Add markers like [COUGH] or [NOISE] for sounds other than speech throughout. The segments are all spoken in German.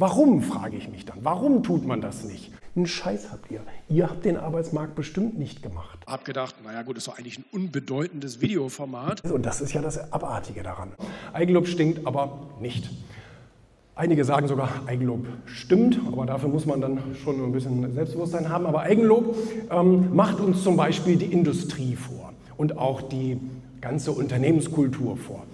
Warum, frage ich mich dann. Warum tut man das nicht? Einen Scheiß habt ihr. Ihr habt den Arbeitsmarkt bestimmt nicht gemacht. Hab gedacht, naja gut, das ist doch eigentlich ein unbedeutendes Videoformat. Und das ist ja das Abartige daran. Eigenlob stinkt aber nicht. Einige sagen sogar, Eigenlob stimmt, aber dafür muss man dann schon ein bisschen Selbstbewusstsein haben. Aber Eigenlob ähm, macht uns zum Beispiel die Industrie vor und auch die ganze Unternehmenskultur vor.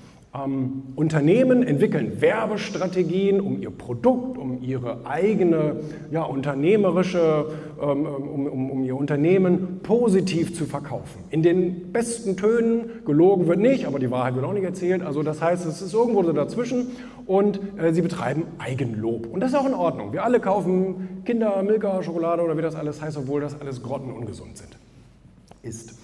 Ähm, Unternehmen entwickeln Werbestrategien, um ihr Produkt, um ihre eigene ja, unternehmerische, ähm, um, um, um, ihr Unternehmen positiv zu verkaufen. In den besten Tönen, gelogen wird nicht, aber die Wahrheit wird auch nicht erzählt. Also das heißt, es ist irgendwo so dazwischen und äh, sie betreiben Eigenlob. Und das ist auch in Ordnung. Wir alle kaufen Kinder, Milka, Schokolade oder wie das alles heißt, obwohl das alles grottenungesund sind. Ist.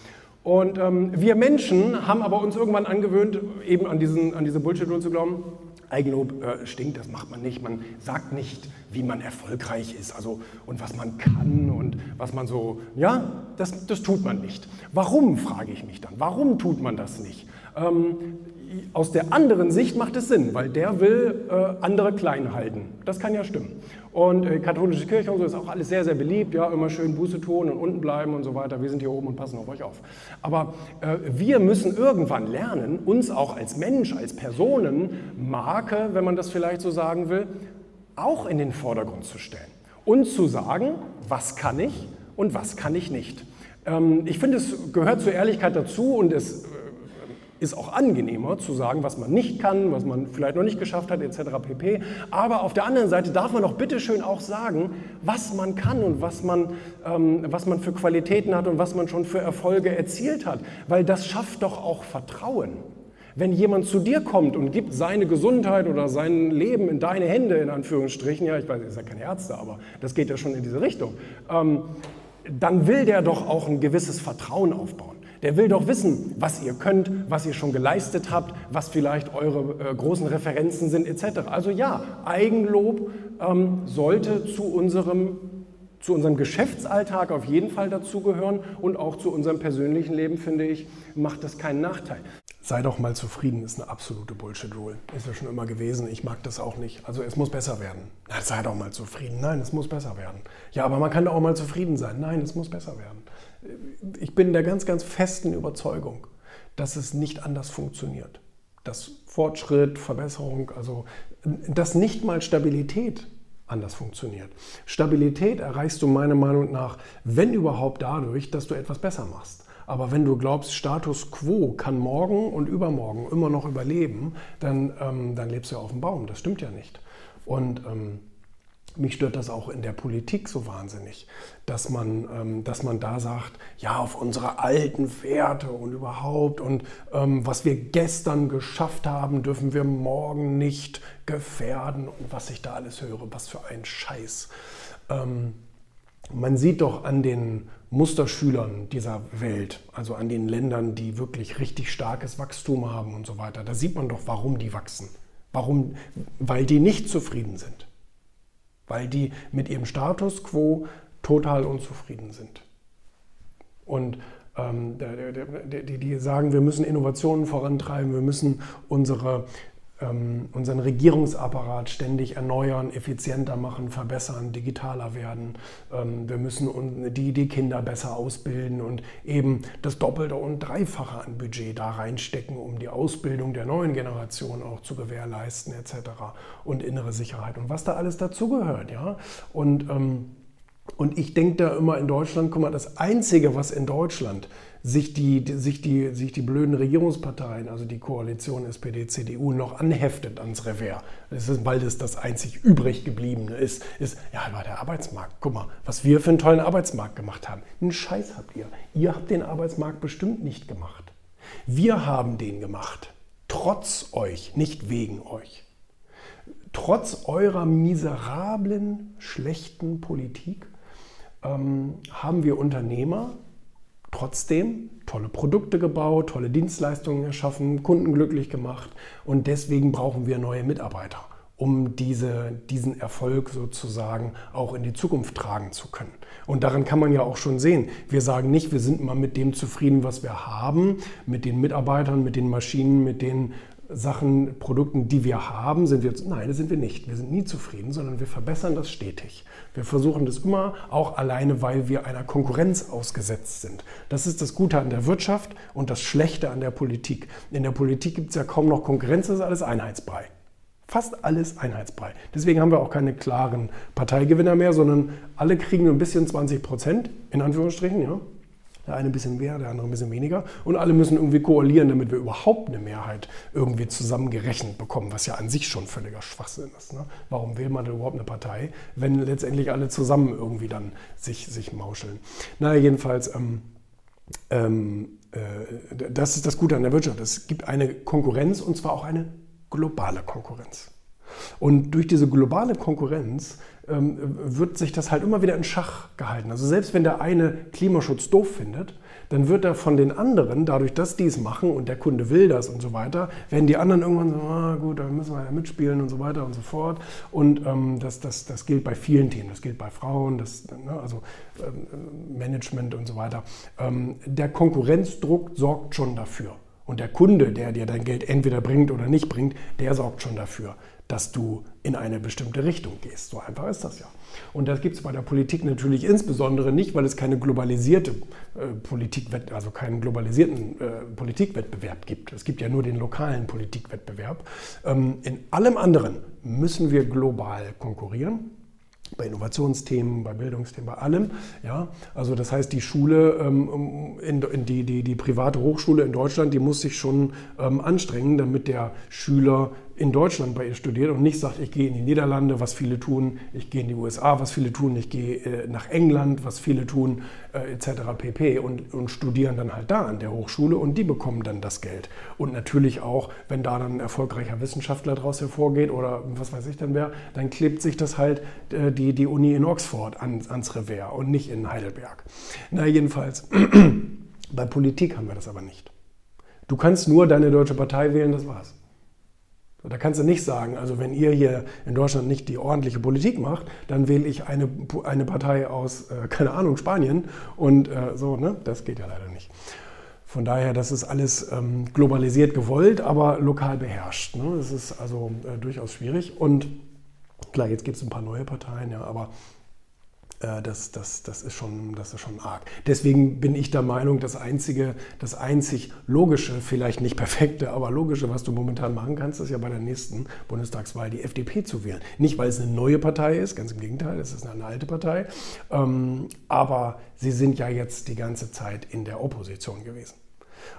Und ähm, wir Menschen haben aber uns irgendwann angewöhnt, eben an, diesen, an diese Bullshit-Rule zu glauben. Eigenlob äh, stinkt, das macht man nicht. Man sagt nicht, wie man erfolgreich ist also, und was man kann und was man so, ja, das, das tut man nicht. Warum, frage ich mich dann. Warum tut man das nicht? Ähm, aus der anderen Sicht macht es Sinn, weil der will äh, andere klein halten. Das kann ja stimmen. Und äh, katholische Kirche und so ist auch alles sehr, sehr beliebt. Ja, immer schön Buße tun und unten bleiben und so weiter. Wir sind hier oben und passen auf euch auf. Aber äh, wir müssen irgendwann lernen, uns auch als Mensch, als Personenmarke, wenn man das vielleicht so sagen will, auch in den Vordergrund zu stellen. Und zu sagen, was kann ich und was kann ich nicht. Ähm, ich finde, es gehört zur Ehrlichkeit dazu und es ist auch angenehmer zu sagen, was man nicht kann, was man vielleicht noch nicht geschafft hat, etc. pp. Aber auf der anderen Seite darf man doch bitteschön auch sagen, was man kann und was man, ähm, was man für Qualitäten hat und was man schon für Erfolge erzielt hat. Weil das schafft doch auch Vertrauen. Wenn jemand zu dir kommt und gibt seine Gesundheit oder sein Leben in deine Hände, in Anführungsstrichen, ja, ich weiß, ihr seid keine Ärzte, aber das geht ja schon in diese Richtung, ähm, dann will der doch auch ein gewisses Vertrauen aufbauen. Der will doch wissen, was ihr könnt, was ihr schon geleistet habt, was vielleicht eure äh, großen Referenzen sind etc. Also ja, Eigenlob ähm, sollte zu unserem, zu unserem Geschäftsalltag auf jeden Fall dazugehören und auch zu unserem persönlichen Leben, finde ich, macht das keinen Nachteil. Sei doch mal zufrieden ist eine absolute Bullshit-Rule. Ist ja schon immer gewesen. Ich mag das auch nicht. Also es muss besser werden. Na, sei doch mal zufrieden. Nein, es muss besser werden. Ja, aber man kann doch auch mal zufrieden sein. Nein, es muss besser werden ich bin der ganz, ganz festen Überzeugung, dass es nicht anders funktioniert. Dass Fortschritt, Verbesserung, also dass nicht mal Stabilität anders funktioniert. Stabilität erreichst du meiner Meinung nach, wenn überhaupt dadurch, dass du etwas besser machst. Aber wenn du glaubst, Status quo kann morgen und übermorgen immer noch überleben, dann, ähm, dann lebst du ja auf dem Baum. Das stimmt ja nicht. Und ähm, mich stört das auch in der Politik so wahnsinnig, dass man, ähm, dass man da sagt, ja, auf unsere alten Werte und überhaupt und ähm, was wir gestern geschafft haben, dürfen wir morgen nicht gefährden und was ich da alles höre, was für ein Scheiß. Ähm, man sieht doch an den Musterschülern dieser Welt, also an den Ländern, die wirklich richtig starkes Wachstum haben und so weiter, da sieht man doch, warum die wachsen. Warum? Weil die nicht zufrieden sind weil die mit ihrem Status quo total unzufrieden sind. Und ähm, die, die, sagen, wir müssen Innovationen vorantreiben, wir müssen unsere, ähm, unseren Regierungsapparat ständig erneuern, effizienter machen, verbessern, digitaler werden. Ähm, wir müssen die, die Kinder besser ausbilden und eben das Doppelte und Dreifache an Budget da reinstecken, um die Ausbildung der neuen Generation auch zu gewährleisten etc. und innere Sicherheit und was da alles dazugehört. Ja? Und ähm, und ich denke da immer in Deutschland, guck mal, das Einzige, was in Deutschland sich die, sich, die, sich die blöden Regierungsparteien, also die Koalition SPD, CDU, noch anheftet ans Revers, ist, weil das das einzig übrig gebliebene ist, ist, ja, war der Arbeitsmarkt. Guck mal, was wir für einen tollen Arbeitsmarkt gemacht haben. Einen Scheiß habt ihr. Ihr habt den Arbeitsmarkt bestimmt nicht gemacht. Wir haben den gemacht. Trotz euch, nicht wegen euch. Trotz eurer miserablen, schlechten Politik ähm, haben wir Unternehmer trotzdem tolle Produkte gebaut, tolle Dienstleistungen erschaffen, Kunden glücklich gemacht und deswegen brauchen wir neue Mitarbeiter, um diese, diesen Erfolg sozusagen auch in die Zukunft tragen zu können. Und daran kann man ja auch schon sehen, wir sagen nicht, wir sind mal mit dem zufrieden, was wir haben, mit den Mitarbeitern, mit den Maschinen, mit den Sachen, Produkten, die wir haben, sind wir, nein, das sind wir nicht. Wir sind nie zufrieden, sondern wir verbessern das stetig. Wir versuchen das immer, auch alleine, weil wir einer Konkurrenz ausgesetzt sind. Das ist das Gute an der Wirtschaft und das Schlechte an der Politik. In der Politik gibt es ja kaum noch Konkurrenz, das ist alles Einheitsbrei. Fast alles Einheitsbrei. Deswegen haben wir auch keine klaren Parteigewinner mehr, sondern alle kriegen ein bisschen 20 Prozent, in Anführungsstrichen, ja. Der eine ein bisschen mehr, der andere ein bisschen weniger. Und alle müssen irgendwie koalieren, damit wir überhaupt eine Mehrheit irgendwie zusammengerechnet bekommen, was ja an sich schon völliger Schwachsinn ist. Ne? Warum will man denn überhaupt eine Partei, wenn letztendlich alle zusammen irgendwie dann sich, sich mauscheln? Naja, jedenfalls, ähm, ähm, äh, das ist das Gute an der Wirtschaft. Es gibt eine Konkurrenz und zwar auch eine globale Konkurrenz. Und durch diese globale Konkurrenz wird sich das halt immer wieder in Schach gehalten. Also selbst wenn der eine Klimaschutz doof findet, dann wird er von den anderen, dadurch, dass die es machen und der Kunde will das und so weiter, werden die anderen irgendwann so, ah, gut, da müssen wir ja mitspielen und so weiter und so fort. Und ähm, das, das, das gilt bei vielen Themen. Das gilt bei Frauen, das, ne, also ähm, Management und so weiter. Ähm, der Konkurrenzdruck sorgt schon dafür. Und der Kunde, der dir dein Geld entweder bringt oder nicht bringt, der sorgt schon dafür, dass du in eine bestimmte Richtung gehst. So einfach ist das ja. Und das gibt es bei der Politik natürlich insbesondere nicht, weil es keine globalisierte äh, Politik, also keinen globalisierten äh, Politikwettbewerb gibt. Es gibt ja nur den lokalen Politikwettbewerb. Ähm, in allem anderen müssen wir global konkurrieren bei Innovationsthemen, bei Bildungsthemen, bei allem. Ja? Also das heißt, die Schule, ähm, in, in die, die, die private Hochschule in Deutschland, die muss sich schon ähm, anstrengen, damit der Schüler in Deutschland bei ihr studiert und nicht sagt, ich gehe in die Niederlande, was viele tun, ich gehe in die USA, was viele tun, ich gehe äh, nach England, was viele tun, äh, etc. pp. Und, und studieren dann halt da an der Hochschule und die bekommen dann das Geld. Und natürlich auch, wenn da dann ein erfolgreicher Wissenschaftler daraus hervorgeht oder was weiß ich dann wer, dann klebt sich das halt äh, die, die Uni in Oxford an, ans Revers und nicht in Heidelberg. Na jedenfalls, [CLEARS THROAT] bei Politik haben wir das aber nicht. Du kannst nur deine deutsche Partei wählen, das war's. Da kannst du nicht sagen, also wenn ihr hier in Deutschland nicht die ordentliche Politik macht, dann wähle ich eine, eine Partei aus, äh, keine Ahnung, Spanien und äh, so, ne? Das geht ja leider nicht. Von daher, das ist alles ähm, globalisiert gewollt, aber lokal beherrscht. Ne? Das ist also äh, durchaus schwierig. Und klar, jetzt gibt es ein paar neue Parteien, ja, aber das, das, das, ist schon, das ist schon arg. Deswegen bin ich der Meinung, das einzige, das einzig logische, vielleicht nicht perfekte, aber logische, was du momentan machen kannst, ist ja bei der nächsten Bundestagswahl die FDP zu wählen. Nicht, weil es eine neue Partei ist, ganz im Gegenteil, es ist eine alte Partei, ähm, aber sie sind ja jetzt die ganze Zeit in der Opposition gewesen.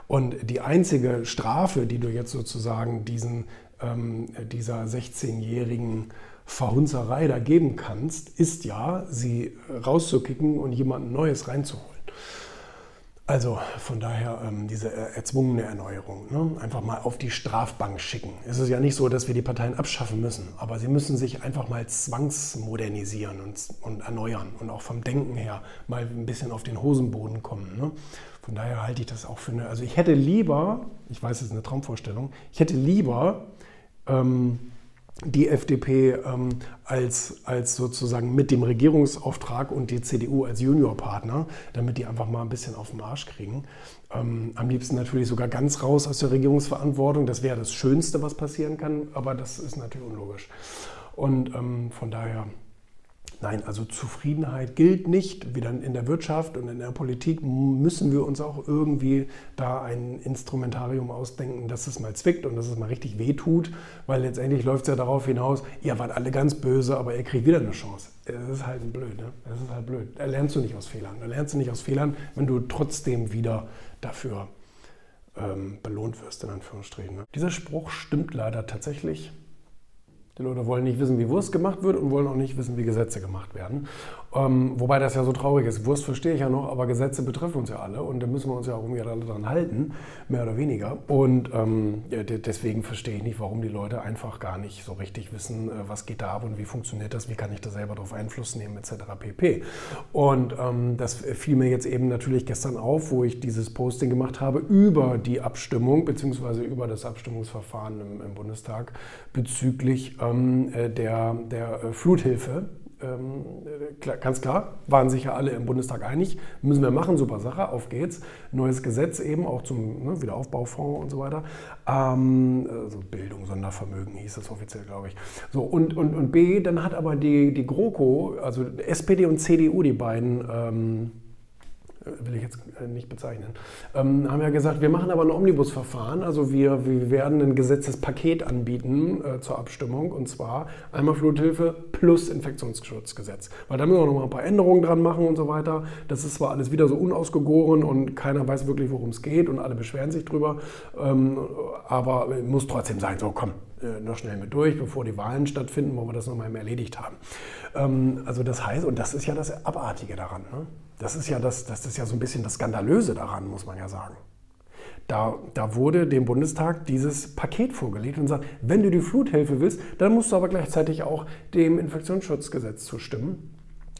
Und die einzige Strafe, die du jetzt sozusagen diesen, ähm, dieser 16-jährigen Verhunzerei da geben kannst, ist ja, sie rauszukicken und jemanden Neues reinzuholen. Also von daher ähm, diese erzwungene Erneuerung. Ne? Einfach mal auf die Strafbank schicken. Es ist ja nicht so, dass wir die Parteien abschaffen müssen, aber sie müssen sich einfach mal zwangsmodernisieren und, und erneuern und auch vom Denken her mal ein bisschen auf den Hosenboden kommen. Ne? Von daher halte ich das auch für eine. Also ich hätte lieber, ich weiß, es ist eine Traumvorstellung, ich hätte lieber ähm, die FDP ähm, als, als sozusagen mit dem Regierungsauftrag und die CDU als Juniorpartner, damit die einfach mal ein bisschen auf den Arsch kriegen. Ähm, am liebsten natürlich sogar ganz raus aus der Regierungsverantwortung. Das wäre das Schönste, was passieren kann, aber das ist natürlich unlogisch. Und ähm, von daher Nein, also Zufriedenheit gilt nicht. Wieder in der Wirtschaft und in der Politik müssen wir uns auch irgendwie da ein Instrumentarium ausdenken, dass es mal zwickt und dass es mal richtig wehtut, weil letztendlich läuft es ja darauf hinaus, ihr wart alle ganz böse, aber ihr kriegt wieder eine Chance. Das ist halt blöd, ne? Das ist halt blöd. Da lernst du nicht aus Fehlern. Da lernst du nicht aus Fehlern, wenn du trotzdem wieder dafür ähm, belohnt wirst, in Anführungsstrichen. Ne? Dieser Spruch stimmt leider tatsächlich. Die Leute wollen nicht wissen, wie Wurst gemacht wird und wollen auch nicht wissen, wie Gesetze gemacht werden. Ähm, wobei das ja so traurig ist. Wurst verstehe ich ja noch, aber Gesetze betreffen uns ja alle und da müssen wir uns ja auch irgendwie alle dran halten, mehr oder weniger. Und ähm, deswegen verstehe ich nicht, warum die Leute einfach gar nicht so richtig wissen, äh, was geht da ab und wie funktioniert das, wie kann ich da selber darauf Einfluss nehmen, etc. pp. Und ähm, das fiel mir jetzt eben natürlich gestern auf, wo ich dieses Posting gemacht habe über die Abstimmung bzw. über das Abstimmungsverfahren im, im Bundestag bezüglich ähm, äh, der, der äh, Fluthilfe ganz klar, waren sich ja alle im Bundestag einig, müssen wir machen, super Sache, auf geht's. Neues Gesetz eben, auch zum ne, Wiederaufbaufonds und so weiter. Ähm, also Bildung, Sondervermögen hieß das offiziell, glaube ich. So, und, und, und B, dann hat aber die, die GroKo, also SPD und CDU, die beiden, ähm, will ich jetzt äh, nicht bezeichnen, ähm, haben ja gesagt, wir machen aber ein Omnibusverfahren. Also wir, wir werden ein Gesetzespaket anbieten äh, zur Abstimmung und zwar einmal Fluthilfe plus Infektionsschutzgesetz. Weil da müssen wir noch mal ein paar Änderungen dran machen und so weiter. Das ist zwar alles wieder so unausgegoren und keiner weiß wirklich, worum es geht und alle beschweren sich drüber. Ähm, aber muss trotzdem sein, so komm, äh, noch schnell mit durch, bevor die Wahlen stattfinden, wo wir das nochmal erledigt haben. Ähm, also das heißt, und das ist ja das Abartige daran. Ne? Das ist ja das, das ist ja so ein bisschen das Skandalöse daran, muss man ja sagen. Da, da, wurde dem Bundestag dieses Paket vorgelegt und sagt, wenn du die Fluthilfe willst, dann musst du aber gleichzeitig auch dem Infektionsschutzgesetz zustimmen.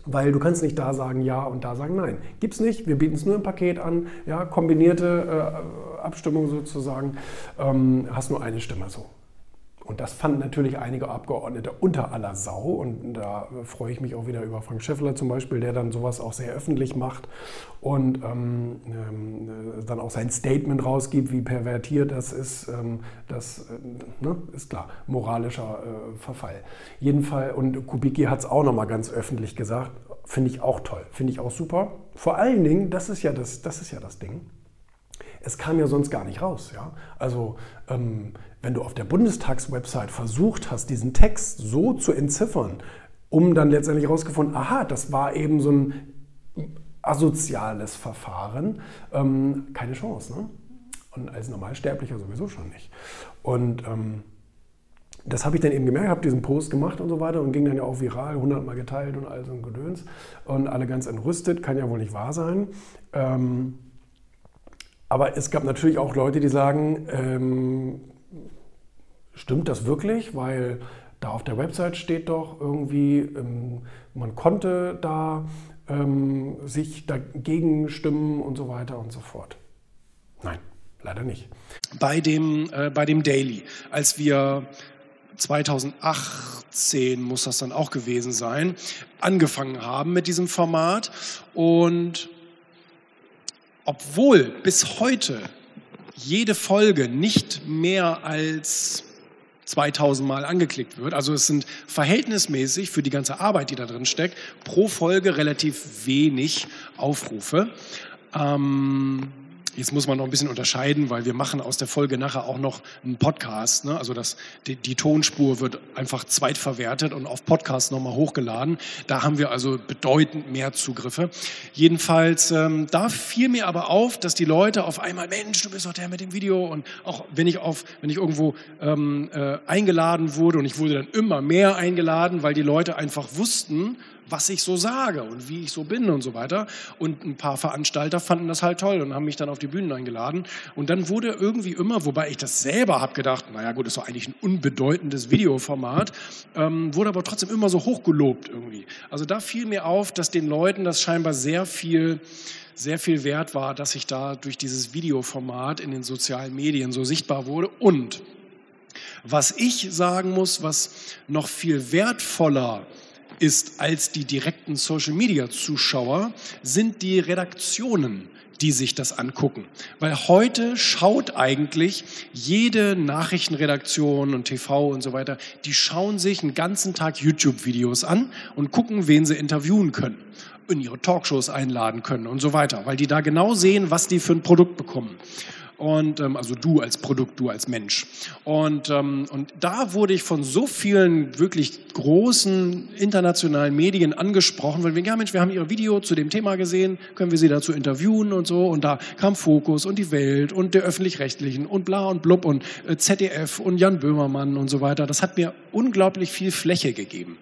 Weil du kannst nicht da sagen ja und da sagen nein. Gibt es nicht, wir bieten es nur im Paket an, ja, kombinierte äh, Abstimmung sozusagen, ähm, hast nur eine Stimme so. Und das fanden natürlich einige Abgeordnete unter aller Sau. Und da freue ich mich auch wieder über Frank Schäffler zum Beispiel, der dann sowas auch sehr öffentlich macht und ähm, ähm, dann auch sein Statement rausgibt, wie pervertiert das ist. Ähm, das äh, ne, ist klar, moralischer äh, Verfall. Jedenfalls, und Kubicki hat es auch nochmal ganz öffentlich gesagt, finde ich auch toll, finde ich auch super. Vor allen Dingen, das ist ja das, das, ist ja das Ding. Es kam ja sonst gar nicht raus. Ja? Also ähm, wenn du auf der Bundestagswebsite versucht hast, diesen Text so zu entziffern, um dann letztendlich herausgefunden, aha, das war eben so ein asoziales Verfahren, ähm, keine Chance. Ne? Und als Normalsterblicher sowieso schon nicht. Und ähm, das habe ich dann eben gemerkt, habe diesen Post gemacht und so weiter und ging dann ja auch viral, 100 Mal geteilt und all so ein Gedöns. Und alle ganz entrüstet, kann ja wohl nicht wahr sein. Ähm, aber es gab natürlich auch Leute, die sagen, ähm, Stimmt das wirklich? Weil da auf der Website steht doch irgendwie, ähm, man konnte da ähm, sich dagegen stimmen und so weiter und so fort. Nein, leider nicht. Bei dem, äh, bei dem Daily, als wir 2018 muss das dann auch gewesen sein, angefangen haben mit diesem Format und obwohl bis heute jede Folge nicht mehr als 2000 Mal angeklickt wird. Also es sind verhältnismäßig für die ganze Arbeit, die da drin steckt, pro Folge relativ wenig Aufrufe. Ähm, Jetzt muss man noch ein bisschen unterscheiden, weil wir machen aus der Folge nachher auch noch einen Podcast. Ne? Also das, die, die, Tonspur wird einfach zweitverwertet und auf Podcast nochmal hochgeladen. Da haben wir also bedeutend mehr Zugriffe. Jedenfalls, ähm, da fiel mir aber auf, dass die Leute auf einmal, Mensch, du bist doch der mit dem Video. Und auch wenn ich, auf, wenn ich irgendwo ähm, äh, eingeladen wurde und ich wurde dann immer mehr eingeladen, weil die Leute einfach wussten, was ich so sage und wie ich so bin und so weiter. Und ein paar Veranstalter fanden das halt toll und haben mich dann auf die Bühnen eingeladen. Und dann wurde irgendwie immer, wobei ich das selber habe gedacht, naja gut, ist doch eigentlich ein unbedeutendes Videoformat, ähm, wurde aber trotzdem immer so hochgelobt irgendwie. Also da fiel mir auf, dass den Leuten das scheinbar sehr viel sehr viel wert war, dass ich da durch dieses Videoformat in den sozialen Medien so sichtbar wurde. Und was ich sagen muss, was noch viel wertvoller ist als die direkten Social-Media-Zuschauer, sind die Redaktionen, die sich das angucken. Weil heute schaut eigentlich jede Nachrichtenredaktion und TV und so weiter, die schauen sich einen ganzen Tag YouTube-Videos an und gucken, wen sie interviewen können, in ihre Talkshows einladen können und so weiter, weil die da genau sehen, was die für ein Produkt bekommen. Und ähm, also du als Produkt, du als Mensch. Und, ähm, und da wurde ich von so vielen wirklich großen internationalen Medien angesprochen, weil wir, ja Mensch, wir haben Ihr Video zu dem Thema gesehen, können wir Sie dazu interviewen und so. Und da kam Fokus und die Welt und der Öffentlich-Rechtlichen und bla und blub und äh, ZDF und Jan Böhmermann und so weiter. Das hat mir unglaublich viel Fläche gegeben.